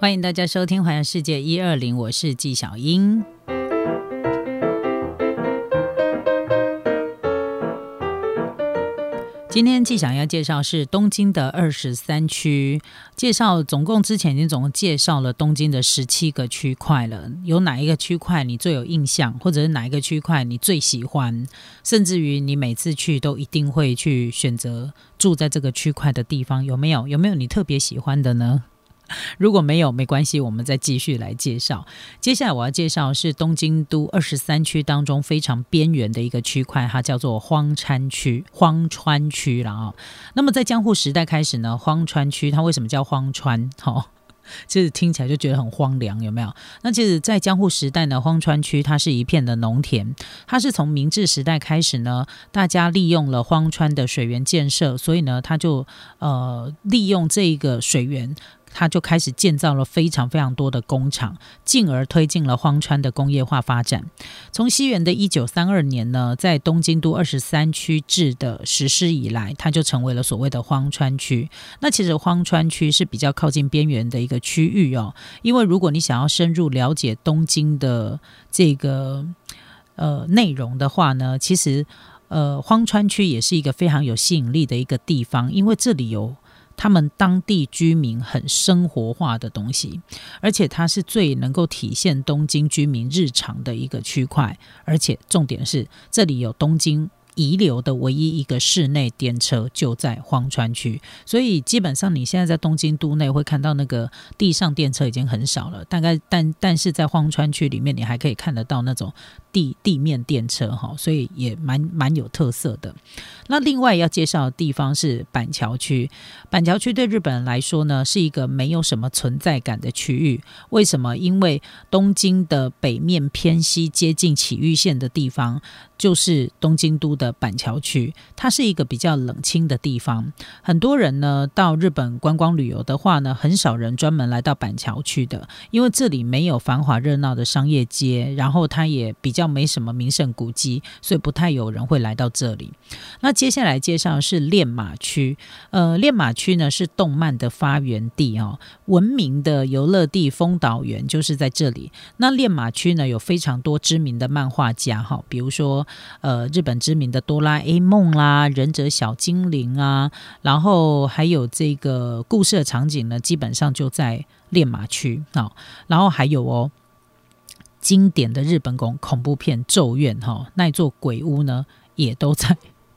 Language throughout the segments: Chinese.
欢迎大家收听《环游世界一二零》，我是纪晓英。今天纪想要介绍是东京的二十三区，介绍总共之前已经总共介绍了东京的十七个区块了。有哪一个区块你最有印象，或者是哪一个区块你最喜欢，甚至于你每次去都一定会去选择住在这个区块的地方，有没有？有没有你特别喜欢的呢？如果没有，没关系，我们再继续来介绍。接下来我要介绍是东京都二十三区当中非常边缘的一个区块，它叫做荒川区。荒川区了啊。那么在江户时代开始呢，荒川区它为什么叫荒川？哦，其实听起来就觉得很荒凉，有没有？那其实，在江户时代呢，荒川区它是一片的农田，它是从明治时代开始呢，大家利用了荒川的水源建设，所以呢，它就呃利用这一个水源。他就开始建造了非常非常多的工厂，进而推进了荒川的工业化发展。从西元的一九三二年呢，在东京都二十三区制的实施以来，它就成为了所谓的荒川区。那其实荒川区是比较靠近边缘的一个区域哦，因为如果你想要深入了解东京的这个呃内容的话呢，其实呃荒川区也是一个非常有吸引力的一个地方，因为这里有。他们当地居民很生活化的东西，而且它是最能够体现东京居民日常的一个区块，而且重点是这里有东京。遗留的唯一一个室内电车就在荒川区，所以基本上你现在在东京都内会看到那个地上电车已经很少了。大概但但是在荒川区里面，你还可以看得到那种地地面电车哈，所以也蛮蛮有特色的。那另外要介绍的地方是板桥区，板桥区对日本人来说呢是一个没有什么存在感的区域。为什么？因为东京的北面偏西接近埼玉县的地方。就是东京都的板桥区，它是一个比较冷清的地方。很多人呢到日本观光旅游的话呢，很少人专门来到板桥区的，因为这里没有繁华热闹的商业街，然后它也比较没什么名胜古迹，所以不太有人会来到这里。那接下来介绍是练马区，呃，练马区呢是动漫的发源地哦，闻名的游乐地丰岛园就是在这里。那练马区呢有非常多知名的漫画家哈，比如说。呃，日本知名的哆啦 A 梦啦，忍者小精灵啊，然后还有这个故事的场景呢，基本上就在练马区啊。然后还有哦，经典的日本恐恐怖片《咒怨》哈，那座鬼屋呢，也都在。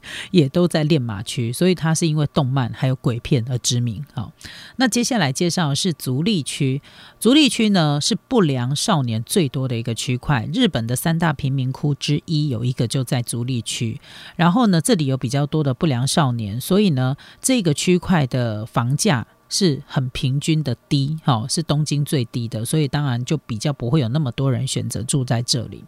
也都在练马区，所以它是因为动漫还有鬼片而知名。好，那接下来介绍的是足利区。足利区呢是不良少年最多的一个区块，日本的三大贫民窟之一有一个就在足利区。然后呢，这里有比较多的不良少年，所以呢，这个区块的房价。是很平均的低，哈，是东京最低的，所以当然就比较不会有那么多人选择住在这里。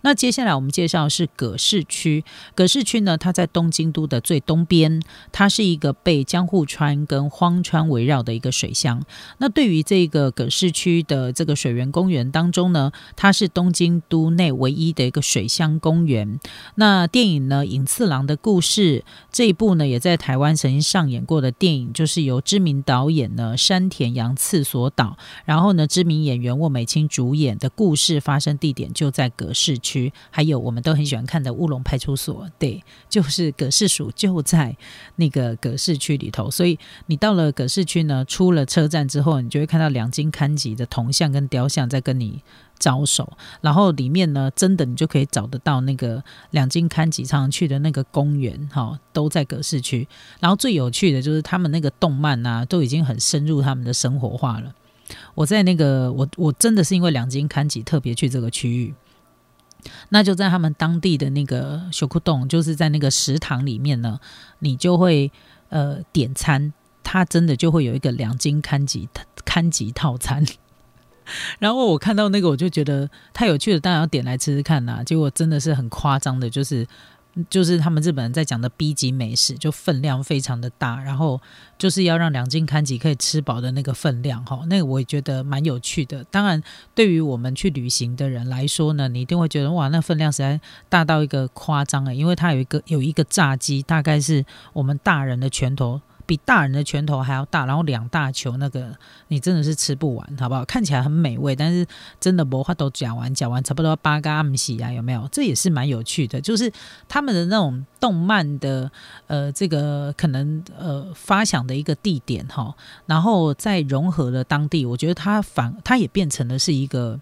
那接下来我们介绍是葛饰区，葛饰区呢，它在东京都的最东边，它是一个被江户川跟荒川围绕的一个水乡。那对于这个葛饰区的这个水源公园当中呢，它是东京都内唯一的一个水乡公园。那电影呢，《影次郎的故事》这一部呢，也在台湾曾经上演过的电影，就是由知名导导演呢山田洋次所导，然后呢知名演员沃美清主演的故事发生地点就在葛饰区，还有我们都很喜欢看的乌龙派出所，对，就是葛饰署就在那个葛饰区里头，所以你到了葛饰区呢，出了车站之后，你就会看到两金刊集的铜像跟雕像在跟你。招手，然后里面呢，真的你就可以找得到那个两金刊吉常去的那个公园，哈，都在葛饰区。然后最有趣的就是他们那个动漫啊，都已经很深入他们的生活化了。我在那个我我真的是因为两金刊吉特别去这个区域，那就在他们当地的那个修库洞，就是在那个食堂里面呢，你就会呃点餐，他真的就会有一个两金刊吉刊吉套餐。然后我看到那个，我就觉得太有趣了，当然要点来吃吃看呐。结果真的是很夸张的，就是就是他们日本人在讲的 B 级美食，就分量非常的大，然后就是要让两斤看吉可以吃饱的那个分量哈。那个我也觉得蛮有趣的。当然，对于我们去旅行的人来说呢，你一定会觉得哇，那分量实在大到一个夸张啊，因为它有一个有一个炸鸡，大概是我们大人的拳头。比大人的拳头还要大，然后两大球，那个你真的是吃不完，好不好？看起来很美味，但是真的魔法都讲完，讲完差不多八个阿姆西啊，有没有？这也是蛮有趣的，就是他们的那种动漫的呃，这个可能呃发想的一个地点哈，然后再融合了当地，我觉得它反它也变成了是一个。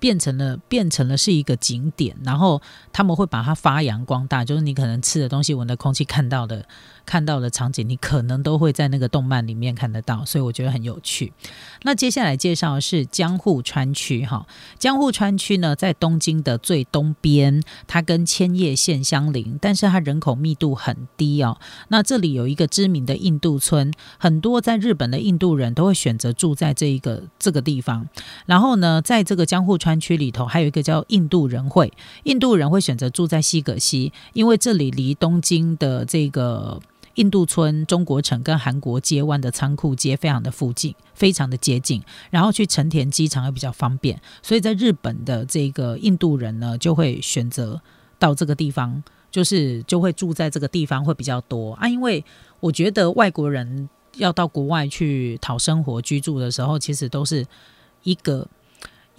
变成了变成了是一个景点，然后他们会把它发扬光大，就是你可能吃的东西、闻的空气、看到的。看到的场景，你可能都会在那个动漫里面看得到，所以我觉得很有趣。那接下来介绍的是江户川区，哈，江户川区呢在东京的最东边，它跟千叶县相邻，但是它人口密度很低哦。那这里有一个知名的印度村，很多在日本的印度人都会选择住在这一个这个地方。然后呢，在这个江户川区里头，还有一个叫印度人会，印度人会选择住在西葛西，因为这里离东京的这个。印度村、中国城跟韩国街湾的仓库街非常的附近，非常的接近，然后去成田机场也比较方便，所以在日本的这个印度人呢，就会选择到这个地方，就是就会住在这个地方会比较多啊。因为我觉得外国人要到国外去讨生活居住的时候，其实都是一个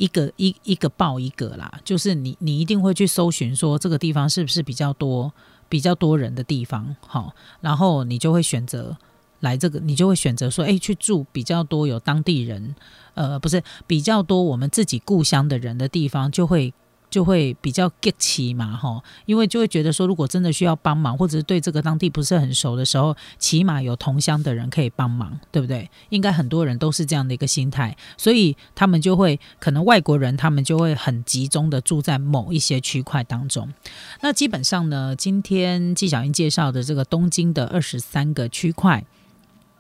一个一一个报一个啦，就是你你一定会去搜寻说这个地方是不是比较多。比较多人的地方，好，然后你就会选择来这个，你就会选择说，哎，去住比较多有当地人，呃，不是比较多我们自己故乡的人的地方，就会。就会比较 get 起嘛，哈，因为就会觉得说，如果真的需要帮忙，或者是对这个当地不是很熟的时候，起码有同乡的人可以帮忙，对不对？应该很多人都是这样的一个心态，所以他们就会可能外国人他们就会很集中的住在某一些区块当中。那基本上呢，今天纪晓英介绍的这个东京的二十三个区块。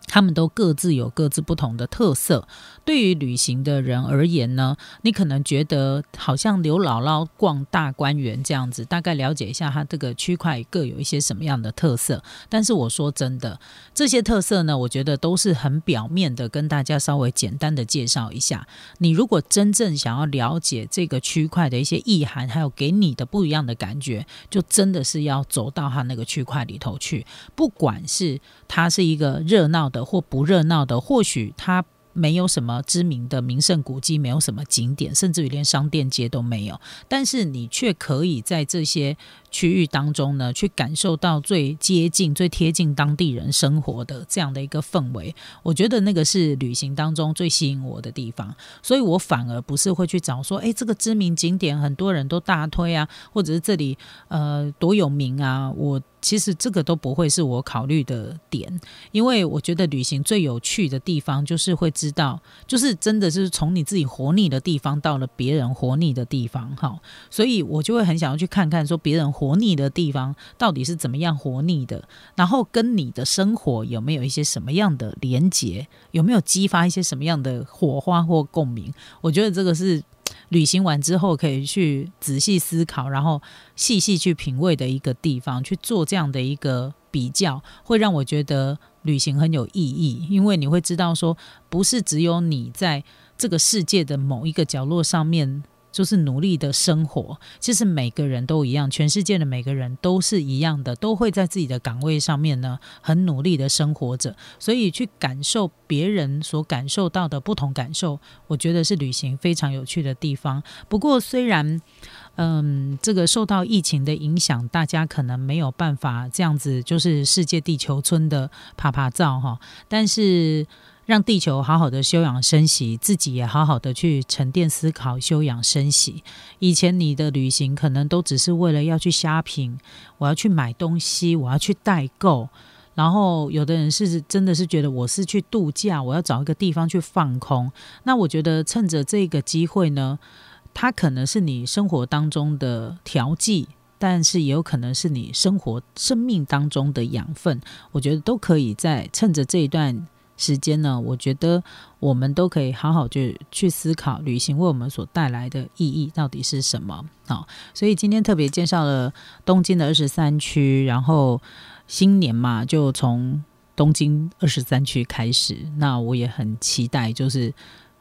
他们都各自有各自不同的特色。对于旅行的人而言呢，你可能觉得好像刘姥姥逛大观园这样子，大概了解一下它这个区块各有一些什么样的特色。但是我说真的，这些特色呢，我觉得都是很表面的，跟大家稍微简单的介绍一下。你如果真正想要了解这个区块的一些意涵，还有给你的不一样的感觉，就真的是要走到它那个区块里头去，不管是它是一个热闹的。或不热闹的，或许它没有什么知名的名胜古迹，没有什么景点，甚至于连商店街都没有。但是你却可以在这些区域当中呢，去感受到最接近、最贴近当地人生活的这样的一个氛围。我觉得那个是旅行当中最吸引我的地方。所以我反而不是会去找说，哎，这个知名景点很多人都大推啊，或者是这里呃多有名啊，我。其实这个都不会是我考虑的点，因为我觉得旅行最有趣的地方就是会知道，就是真的是从你自己活腻的地方到了别人活腻的地方，哈，所以我就会很想要去看看说别人活腻的地方到底是怎么样活腻的，然后跟你的生活有没有一些什么样的连结，有没有激发一些什么样的火花或共鸣？我觉得这个是。旅行完之后可以去仔细思考，然后细细去品味的一个地方，去做这样的一个比较，会让我觉得旅行很有意义，因为你会知道说，不是只有你在这个世界的某一个角落上面。就是努力的生活，其实每个人都一样，全世界的每个人都是一样的，都会在自己的岗位上面呢，很努力的生活着。所以去感受别人所感受到的不同感受，我觉得是旅行非常有趣的地方。不过，虽然嗯，这个受到疫情的影响，大家可能没有办法这样子，就是世界地球村的啪啪照哈，但是。让地球好好的休养生息，自己也好好的去沉淀思考、休养生息。以前你的旅行可能都只是为了要去虾品，我要去买东西，我要去代购。然后有的人是真的是觉得我是去度假，我要找一个地方去放空。那我觉得趁着这个机会呢，它可能是你生活当中的调剂，但是也有可能是你生活生命当中的养分。我觉得都可以在趁着这一段。时间呢？我觉得我们都可以好好去去思考旅行为我们所带来的意义到底是什么。好，所以今天特别介绍了东京的二十三区，然后新年嘛，就从东京二十三区开始。那我也很期待，就是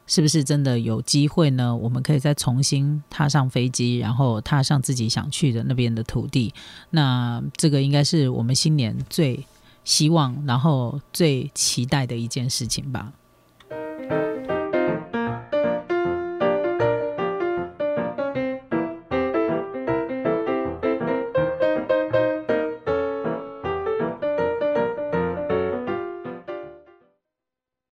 是不是真的有机会呢？我们可以再重新踏上飞机，然后踏上自己想去的那边的土地。那这个应该是我们新年最。希望，然后最期待的一件事情吧。